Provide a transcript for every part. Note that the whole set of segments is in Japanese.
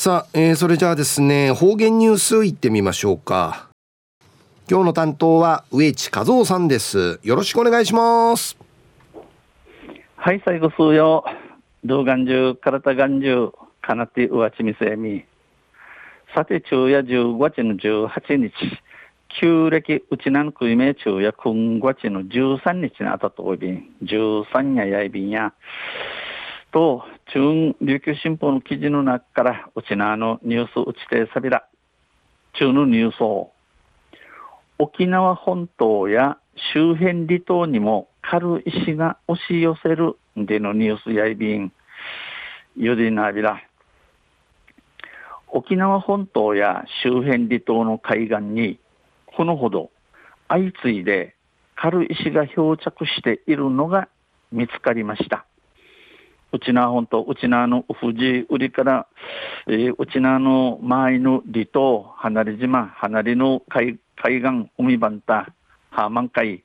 さあ、えー、それじゃあですね方言ニュースいってみましょうか。今日の担当は植地和夫さんです。よろしくお願いします。はい最後数よ。動画中体眼中かなってうわちみせみ。さて昼夜15日の18日。旧暦うちなんくいめ昼夜今月の13日にあたとおびん。13ややいびんや。と中琉球新報の記事の中からうちなのニュースうちてさびら。中のニュースを。沖縄本島や周辺離島にも軽石が押し寄せるでのニュースやいびん。ゆでなびら。沖縄本島や周辺離島の海岸にこのほど相次いで軽石が漂着しているのが見つかりました。うちな本島、うちなの富士売りから、えー、うちなの周りの離島、離れ島、離れの海海岸、海番た、ハーマン海、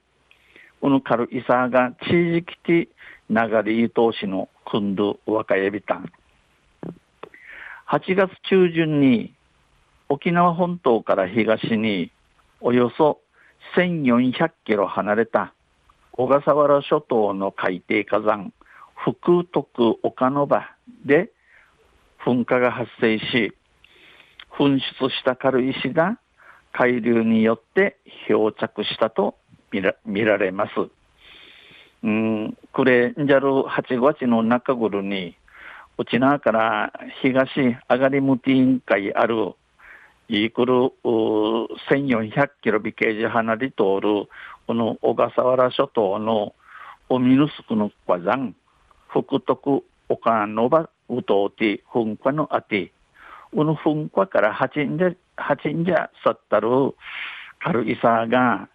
この軽いさが地域的流れ通しのくんど若やびたん。8月中旬に沖縄本島から東におよそ1400キロ離れた小笠原諸島の海底火山福徳岡の場で噴火が発生し噴出した軽石が海流によって漂着したと見ら見られます。うん、これ、んじゃる8月の中頃に、うちなから東上がりむティーン会あるイークル1400キロビケージ離れ通るこの小笠原諸島のオミヌスクの火山福徳岡のばうとうて噴火のあてこの噴火から8んじゃ8んじゃさったる軽いさが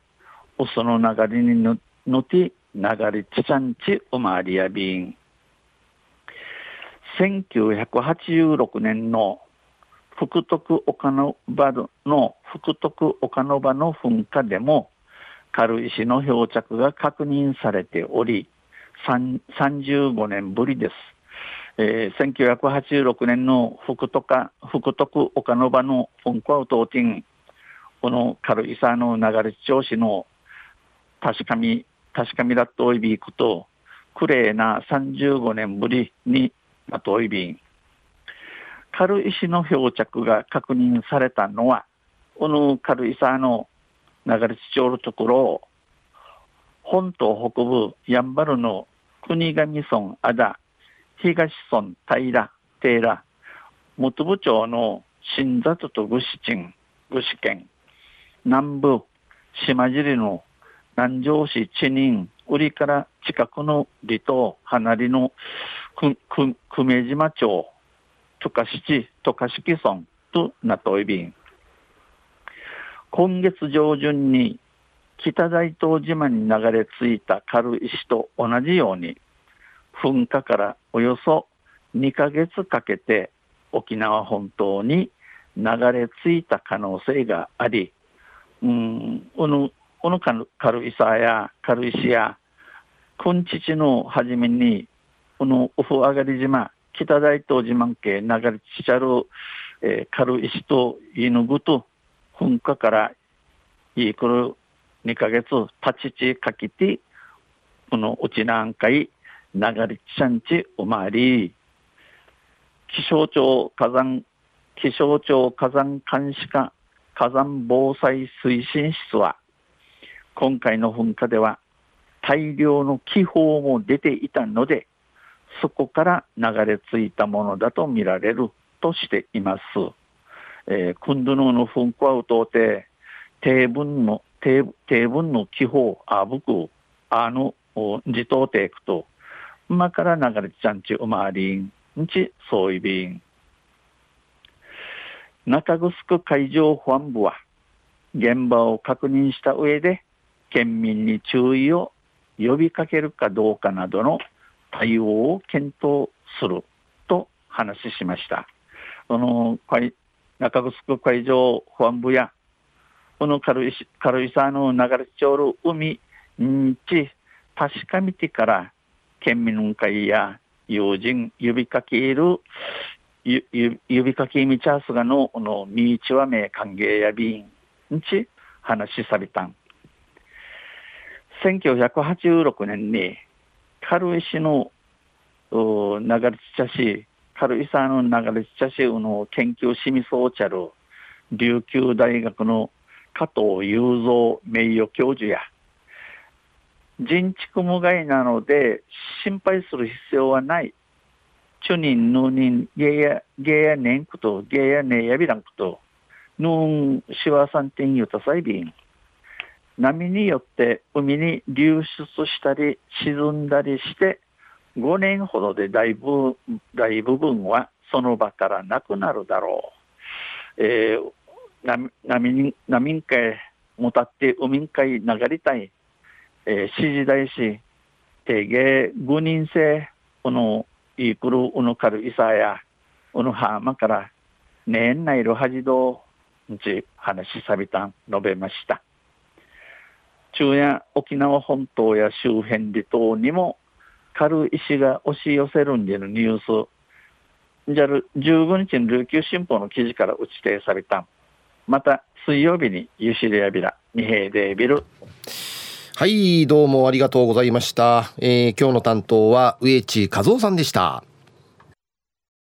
その流れにののて流れちちゃんちおまわりやびん。1986年の福徳岡の場の福徳岡の場の噴火でも軽石の漂着が確認されており35年ぶりです。えー、1986年の福徳福徳岡の場の噴火を当店この軽石の流れ調子の確かみ確かみだとおいびくとクレーな35年ぶりにまとおいびん軽石の漂着が確認されたのは、この軽石の流れ地町のところ、本島北部やんばるの国頭村あだ、東村平、平、本部町の新里と具志鎮、具志県、南部島尻の南城市知人、売りから近くの離島、離れの久米島町、トカシチ、トカシキ村となといびん。今月上旬に北大東島に流れ着いた軽石と同じように噴火からおよそ2ヶ月かけて沖縄本島に流れ着いた可能性があり、うん、このこの軽石や軽石や今日の初めにこのオフ上がり島北大東自慢家流れちちゃる、えー、軽石と犬ぐと噴火からいいくる2ヶ月立ちちかけてこのうちなんかい流れちゃんちおまわり気象庁火山気象庁火山監視課火山防災推進室は今回の噴火では大量の気泡も出ていたのでそこから流れ着いたものだと見られるとしています。えー、クンドゥヌの噴火を通って、低分の、低分の気泡、あぶく、あの、自動テイクと、まから流れちゃんちうまりん、んち、そういびん。中城海上保安部は、現場を確認した上で、県民に注意を呼びかけるかどうかなどの対応を検討すると話しました。この中城海上保安部やこの軽石軽石の流れちょる海にち確かめてから県民会や友人呼びかける指かきみちゃすがの、の、みちわめ歓迎やびん、んち、話しさびたん。1986年に、軽石の、流れちゃし、軽石の流れちゃし、の研究しみそうちゃる、琉球大学の加藤雄三名誉教授や、人畜無害なので心配する必要はない。チュニン、ヌーニン、ゲヤ、ゲヤネンクと、ゲヤネヤビランクと、ヌーン、シワサンテンユタサイビン。波によって海に流出したり沈んだりして5年ほどで大部大部分はその場からなくなるだろう。えー、波波に波海もたって海海流れたい、えー、指示大師、定芸5人制、このイークルウノカルイサやウノハーマから年内のはじどうち話しさびたん述べました。中や沖縄本島や周辺離島にも軽石が押し寄せるんでのニュース、15日の琉球新報の記事から打ち定された。また水曜日にユシレアビラ、二平デービル。はい、どうもありがとうございました。えー、今日の担当は植地和夫さんでした。